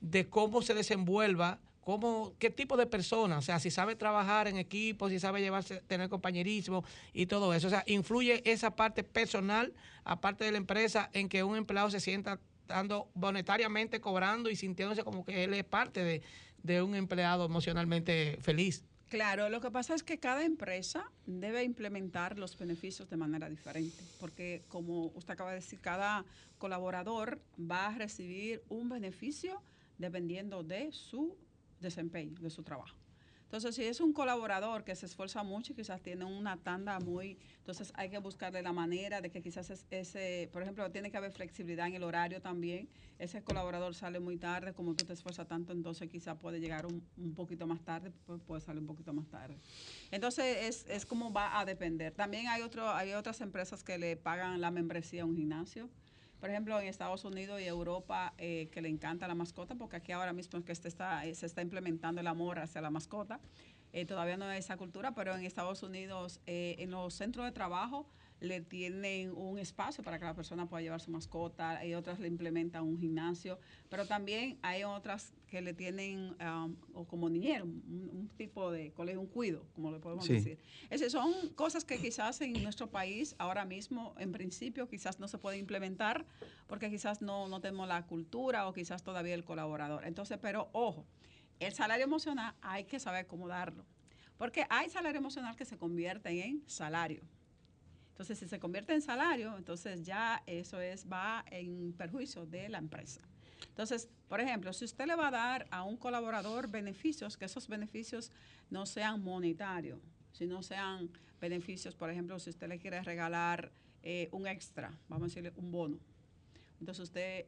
de cómo se desenvuelva, cómo, qué tipo de persona, o sea, si sabe trabajar en equipo, si sabe llevarse, tener compañerismo y todo eso. O sea, influye esa parte personal, aparte de la empresa, en que un empleado se sienta dando monetariamente cobrando y sintiéndose como que él es parte de, de un empleado emocionalmente feliz. Claro, lo que pasa es que cada empresa debe implementar los beneficios de manera diferente, porque como usted acaba de decir, cada colaborador va a recibir un beneficio dependiendo de su desempeño, de su trabajo. Entonces, si es un colaborador que se esfuerza mucho y quizás tiene una tanda muy, entonces hay que buscarle la manera de que quizás ese, por ejemplo, tiene que haber flexibilidad en el horario también. Ese colaborador sale muy tarde, como tú te esfuerzas tanto, entonces quizás puede llegar un, un poquito más tarde, puede salir un poquito más tarde. Entonces, es, es como va a depender. También hay, otro, hay otras empresas que le pagan la membresía a un gimnasio por ejemplo, en Estados Unidos y Europa, eh, que le encanta la mascota, porque aquí ahora mismo es que este está, eh, se está implementando el amor hacia la mascota. Eh, todavía no hay esa cultura, pero en Estados Unidos, en los centros de trabajo, le tienen un espacio para que la persona pueda llevar su mascota, hay otras le implementan un gimnasio, pero también hay otras que le tienen um, o como niñero, un, un, tipo de colegio, un cuido, como le podemos Sí. decir. Esas son cosas que quizás en nuestro país ahora mismo, en principio, quizás no se puede implementar porque quizás no, no tenemos la cultura o quizás todavía el colaborador. Entonces, pero ojo, el salario emocional hay que saber cómo darlo. Porque hay salario emocional que se convierten en salario. Entonces, si se convierte en salario, entonces ya eso es va en perjuicio de la empresa. Entonces, por ejemplo, si usted le va a dar a un colaborador beneficios, que esos beneficios no sean monetarios, sino sean beneficios, por ejemplo, si usted le quiere regalar eh, un extra, vamos a decirle un bono. Entonces usted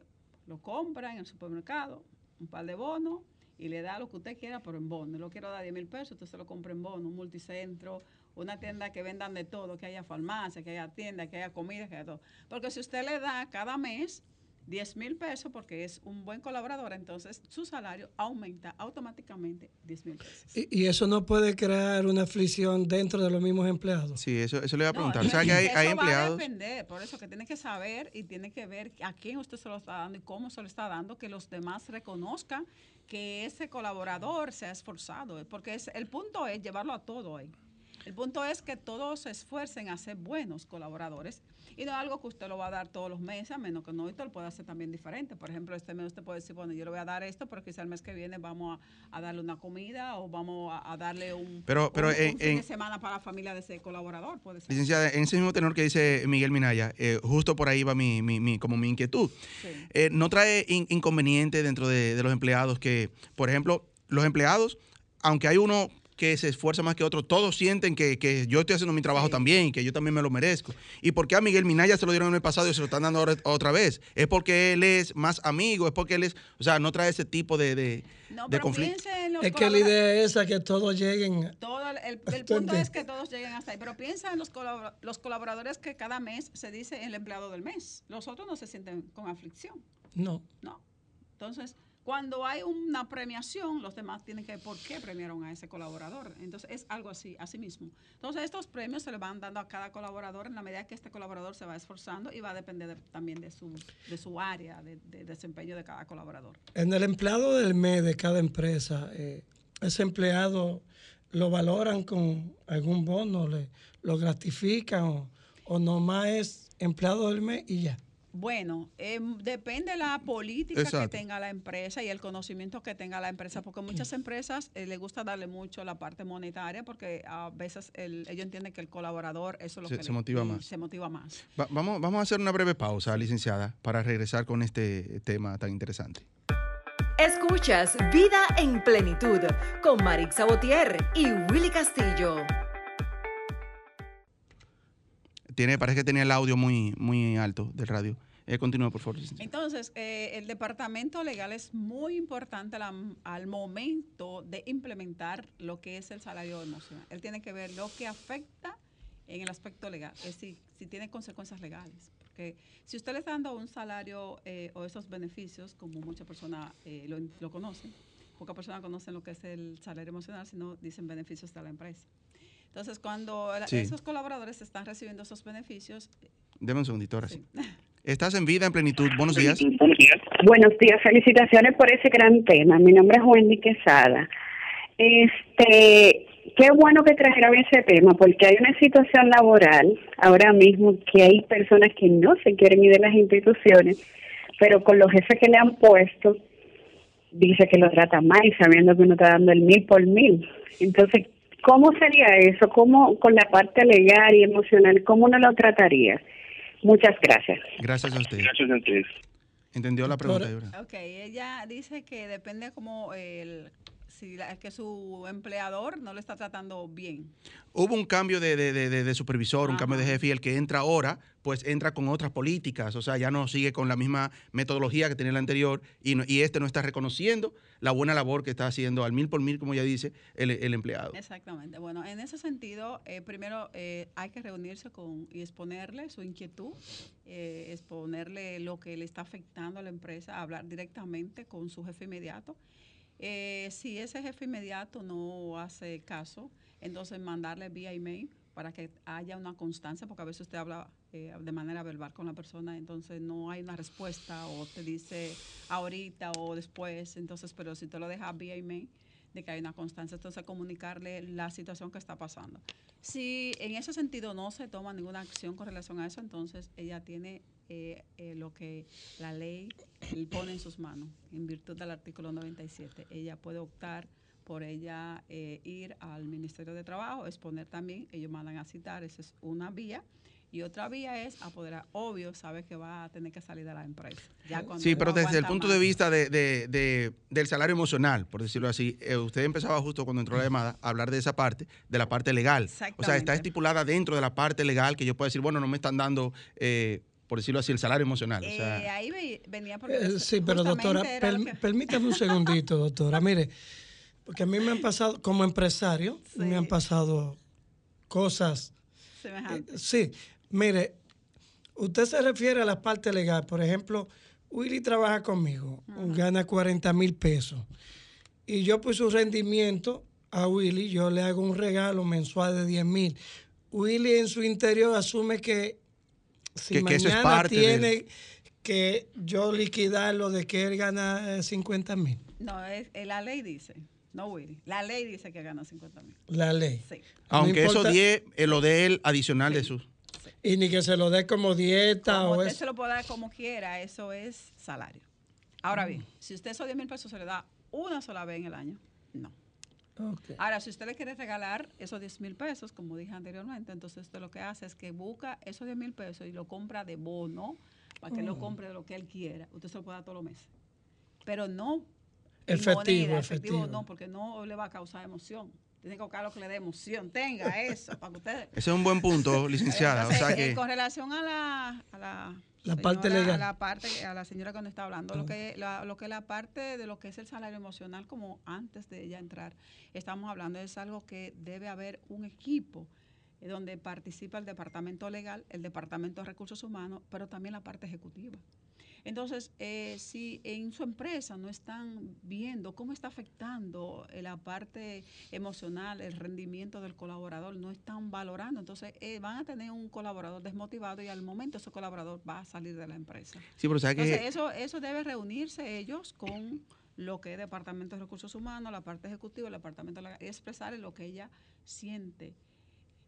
lo compra en el supermercado, un par de bonos, y le da lo que usted quiera, pero en bono. No lo quiero dar 10 mil pesos, usted se lo compra en bono, un multicentro, una tienda que vendan de todo, que haya farmacia, que haya tienda, que haya comida, que haya todo. Porque si usted le da cada mes 10 mil pesos, porque es un buen colaborador, entonces su salario aumenta automáticamente 10 mil pesos. Y, y eso no puede crear una aflicción dentro de los mismos empleados. Sí, eso, eso le iba a No, preguntar. es o sea, que hay, eso hay va a empleados. depender, por eso que tiene que saber y tiene que ver a quién usted se lo está dando y cómo se lo está dando, que los demás reconozcan que ese colaborador se ha esforzado, porque es, el punto es llevarlo a todo ahí. El punto es que todos se esfuercen a ser buenos colaboradores y no es algo que usted lo va a dar todos los meses, a menos que no, usted lo puede hacer también diferente. Por ejemplo, este mes usted puede decir, bueno, yo le voy a dar esto, pero quizá el mes que viene vamos a, a darle una comida o vamos a, a darle un, Pero- pero un- en- un fin en- de semana para la familia de ese colaborador, puede ser. Licenciada, en ese mismo tenor que dice Miguel Minaya, eh, justo por ahí va mi, mi- mi- como mi inquietud. Sí. Eh, ¿No trae in- inconveniente dentro de, de los empleados que, por ejemplo, los empleados, aunque hay uno que se esfuerza más que otro, todos sienten que, que yo estoy haciendo mi trabajo Sí. también y que yo también me lo merezco? ¿Y por qué a Miguel Minaya se lo dieron en el pasado y se lo están dando ahora otra vez? ¿Es porque él es más amigo? ¿Es porque él es, o sea, no trae ese tipo de, de, No, de conflicto? piensa en los Es que la idea es esa, que todos lleguen. Todo el, el- el ¿Tú punto es que todos lleguen hasta ahí, pero piensa en los, los colaboradores que cada mes se dice el empleado del mes. Los otros no se sienten con aflicción, No. ¿no? Entonces, cuando hay una premiación, los demás tienen que ver por qué premiaron a ese colaborador. Entonces, es algo así, así mismo. Entonces, estos premios se le van dando a cada colaborador en la medida que este colaborador se va esforzando y va a depender de- también de su, de su área de, de desempeño de cada colaborador. En el empleado del mes de cada empresa, eh, ese empleado lo valoran con algún bono, le, lo gratifican o, o nomás es empleado del mes y ya. Bueno, em, depende de la política Exacto. que tenga la empresa y el conocimiento que tenga la empresa, porque muchas empresas eh, les gusta darle mucho la parte monetaria, porque a veces el- ellos entienden que el colaborador eso es lo Se- que se le- motiva más. Se motiva más. Va- vamos, vamos a hacer una breve pausa, licenciada, para regresar con este tema tan interesante. Escuchas Vida en Plenitud con Marix Sabotier y Willy Castillo. Tiene, parece que tenía el audio muy, muy alto del radio. Eh, continúe, por favor, licenciada. Entonces, eh, el departamento legal es muy importante al, al momento de implementar lo que es el salario emocional. Él tiene que ver lo que afecta en el aspecto legal, es decir, si tiene consecuencias legales. Porque si usted le está dando un salario eh, o esos beneficios, como muchas personas eh, lo, lo conocen, pocas personas conocen lo que es el salario emocional, sino dicen beneficios de la empresa. Entonces, cuando Sí. esos colaboradores están recibiendo esos beneficios, Deme un segundito ahora sí. sí. <laughs> Estás en vida en plenitud. Buenos días. Buenos días, felicitaciones por ese gran tema. Mi nombre es Wendy Quesada. Este, qué bueno que trajeron ese tema, porque hay una situación laboral ahora mismo que hay personas que no se quieren ir de las instituciones, pero con los jefes que le han puesto, dice que lo trata mal, sabiendo que uno está dando el mil por mil. Entonces, ¿cómo sería eso? ¿Cómo con la parte legal y emocional, cómo uno lo trataría? Muchas gracias. Gracias a usted. Gracias a ustedes. ¿Entendió la pregunta, Yura? Ok, ella dice que depende como el si es que su empleador no lo está tratando bien. Hubo un cambio de, de- de- de- supervisor, un cambio de Ajá. jefe y el que entra ahora, pues entra con otras políticas, o sea, ya no sigue con la misma metodología que tenía el anterior y, no- y este no está reconociendo la buena labor que está haciendo al mil por mil, como ya dice, el, el empleado. Exactamente. Bueno, en ese sentido, eh, primero eh, hay que reunirse con y exponerle su inquietud, eh, exponerle lo que le está afectando a la empresa, hablar directamente con su jefe inmediato. Eh, si ese jefe inmediato no hace caso, entonces mandarle vía email para que haya una constancia, porque a veces usted habla eh, de manera verbal con la persona, entonces no hay una respuesta o te dice ahorita o después, entonces, pero si te lo deja vía email, de que hay una constancia, entonces comunicarle la situación que está pasando. Si en ese sentido no se toma ninguna acción con relación a eso, entonces ella tiene eh, eh, lo que la ley le pone en sus manos, en virtud del artículo 97. Ella puede optar por ella eh, ir al Ministerio de Trabajo, exponer también, ellos mandan a citar, esa es una vía. Y otra vía es apoderar, obvio, sabe que va a tener que salir de la empresa. Ya Sí, pero desde el punto más. de vista de, de- de- del salario emocional, por decirlo así, eh, usted empezaba justo cuando entró la llamada a hablar de esa parte, de la parte legal. O sea, está estipulada dentro de la parte legal que yo puedo decir, bueno, no me están dando, eh, por decirlo así, el salario emocional. O Eh, sea, ahí ve- venía porque Eh, sí, pero doctora, per- que- permítame un segundito, <laughs> doctora. Mire, porque a mí me han pasado, como empresario, me han pasado cosas. eh, semejante. sí, mire, usted se refiere a la parte legal. Por ejemplo, Willy trabaja conmigo, gana 40 mil pesos. Y yo puse un rendimiento a Willy, yo le hago un regalo mensual de 10 mil. Willy en su interior asume que si Que- que eso es mañana parte tiene que yo liquidar lo de que él gana eh, 50 mil, No, es, eh, la ley dice, no Willy, la ley dice que gana 50 mil. la ley. Sí. aunque no eso importa- 10, eh, lo de él adicional de sus... Y ni que se lo dé como dieta Como o usted eso. se lo puede dar como quiera, eso es salario. Ahora bien, si usted esos 10 mil pesos se le da una sola vez en el año, no. Ahora, si usted le quiere regalar esos 10 mil pesos, como dije anteriormente, entonces usted lo que hace es que busca esos 10 mil pesos y lo compra de bono para que Oh. lo compre de lo que él quiera. Usted se lo puede dar todos los meses. Pero no en Efectivo, moneda, efectivo. no, porque no le va a causar emoción. Tiene que buscar lo que le dé emoción. Tenga eso, para que usted... Ese es un buen punto, <laughs> licenciada. O sea que... con relación a la, a la, La parte legal. A la parte, a la señora que nos está hablando, lo que, la, lo que es la parte de lo que es el salario emocional, como antes de ella entrar, estamos hablando, es algo que debe haber un equipo eh, donde participa el departamento legal, el departamento de recursos humanos, pero también la parte ejecutiva. Entonces, eh, si en su empresa no están viendo cómo está afectando la parte emocional, el rendimiento del colaborador, no están valorando, entonces eh, van a tener un colaborador desmotivado y al momento ese colaborador va a salir de la empresa. Sí, pero ¿sabe Entonces, que eso, eso debe reunirse ellos con lo que es Departamento de Recursos Humanos, la parte ejecutiva, el Departamento legal, y expresarle lo que ella siente.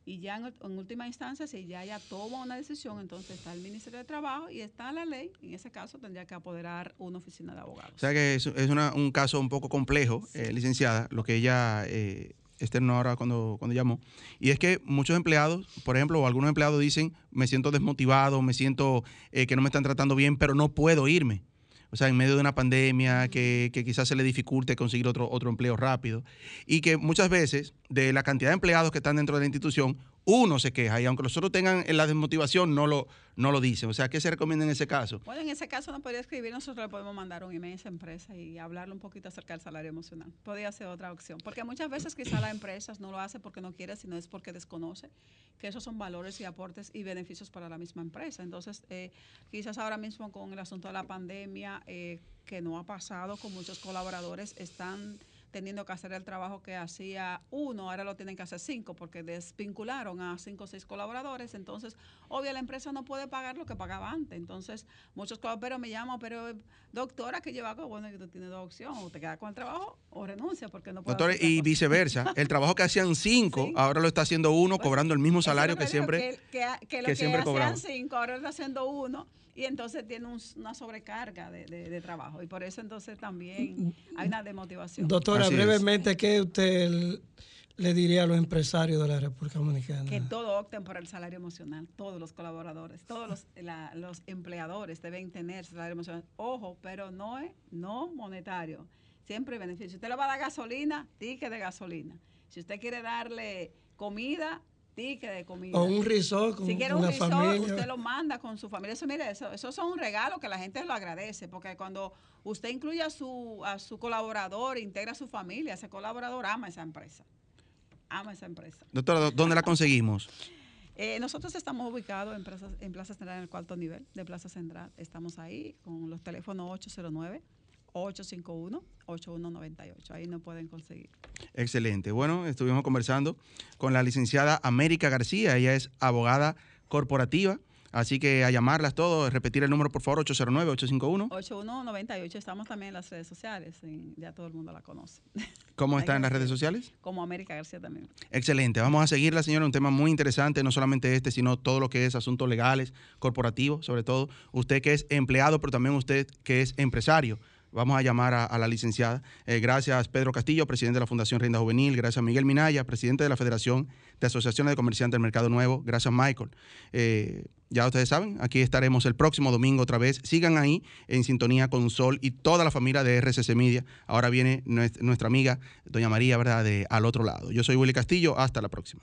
Y ya en, en última instancia, si ya ella toma una decisión, entonces está el Ministerio de Trabajo y está la ley. En ese caso, tendría que apoderar una oficina de abogados. O sea que es, es una- un caso un poco complejo, eh, licenciada, lo que ella eh, externó ahora cuando, cuando llamó. Y es que muchos empleados, por ejemplo, o algunos empleados dicen, me siento desmotivado, me siento eh, que no me están tratando bien, pero no puedo irme. O sea, en medio de una pandemia que, que quizás se le dificulte conseguir otro, otro empleo rápido. Y que muchas veces, de la cantidad de empleados que están dentro de la institución, uno se queja y aunque los otros tengan la desmotivación, no lo, no lo dicen. O sea, ¿qué se recomienda en ese caso? Bueno, en ese caso no podría escribir, nosotros le podemos mandar un email a esa empresa y hablarle un poquito acerca del salario emocional. Podría ser otra opción, porque muchas veces quizá las empresas no lo hace porque no quiere, sino es porque desconoce que esos son valores y aportes y beneficios para la misma empresa. Entonces, eh, quizás ahora mismo con el asunto de la pandemia, eh, que no ha pasado con muchos colaboradores, están teniendo que hacer el trabajo que hacía uno, ahora lo tienen que hacer cinco porque desvincularon a cinco o seis colaboradores. Entonces, obvio, la empresa no puede pagar lo que pagaba antes. Entonces, muchos colaboradores me llaman, pero doctora, que lleva bueno, tú tienes dos opciones, o te quedas con el trabajo o renuncia porque no puede Doctor, y viceversa, el trabajo que hacían cinco, <laughs> ahora lo está haciendo uno, Pues, cobrando el mismo salario lo que, siempre. que, que- que lo que que, siempre hacían cobramos. cinco, ahora está haciendo uno. Y entonces tiene un- una sobrecarga de, de- de trabajo. Y por eso entonces también hay una demotivación. Doctora, Así es. brevemente, ¿qué usted le diría a los empresarios de la República Dominicana? que todos opten por el salario emocional, todos los colaboradores, todos los, la- los empleadores deben tener salario emocional. Ojo, pero no es no monetario. Siempre beneficio. Usted le va a dar gasolina, ticket de gasolina. Si usted quiere darle comida, ticket de comida. O un resort con si quiere una un resort, familia. usted lo manda con su familia. Eso, mire, eso, eso son un regalo que la gente lo agradece, porque cuando usted incluye a su, a su colaborador, integra a su familia, ese colaborador ama esa empresa. Ama esa empresa. Doctora, ¿dó- ¿dónde la conseguimos? <laughs> Eh, nosotros estamos ubicados en, Plaza- en Plaza Central, en el cuarto nivel de Plaza Central. Estamos ahí con los teléfonos 809-851-8198. Ahí nos pueden conseguir. Excelente. Bueno, estuvimos conversando con la licenciada América García. Ella es abogada corporativa. Así que a llamarlas todos, repetir el número por favor, 809-851. 8198. Estamos también en las redes sociales. ya todo el mundo la conoce. ¿Cómo <laughs> está en las redes sociales? Como América García también. Excelente. Vamos a seguirla, señora. Un tema muy interesante, no solamente este, sino todo lo que es asuntos legales, corporativos, sobre todo. Usted que es empleado, pero también usted que es empresario. Vamos a llamar a, la licenciada. Eh, gracias, Pedro Castillo, presidente de la Fundación Renda Juvenil. Gracias, Miguel Minaya, presidente de la Federación de Asociaciones de Comerciantes del Mercado Nuevo. Gracias, Michael. Eh, ya ustedes saben, aquí estaremos el próximo domingo otra vez. Sigan ahí en sintonía con Sol y toda la familia de RCC Media. Ahora viene nues- nuestra amiga, doña María, ¿verdad?, de Al Otro Lado. Yo soy Willy Castillo. Hasta la próxima.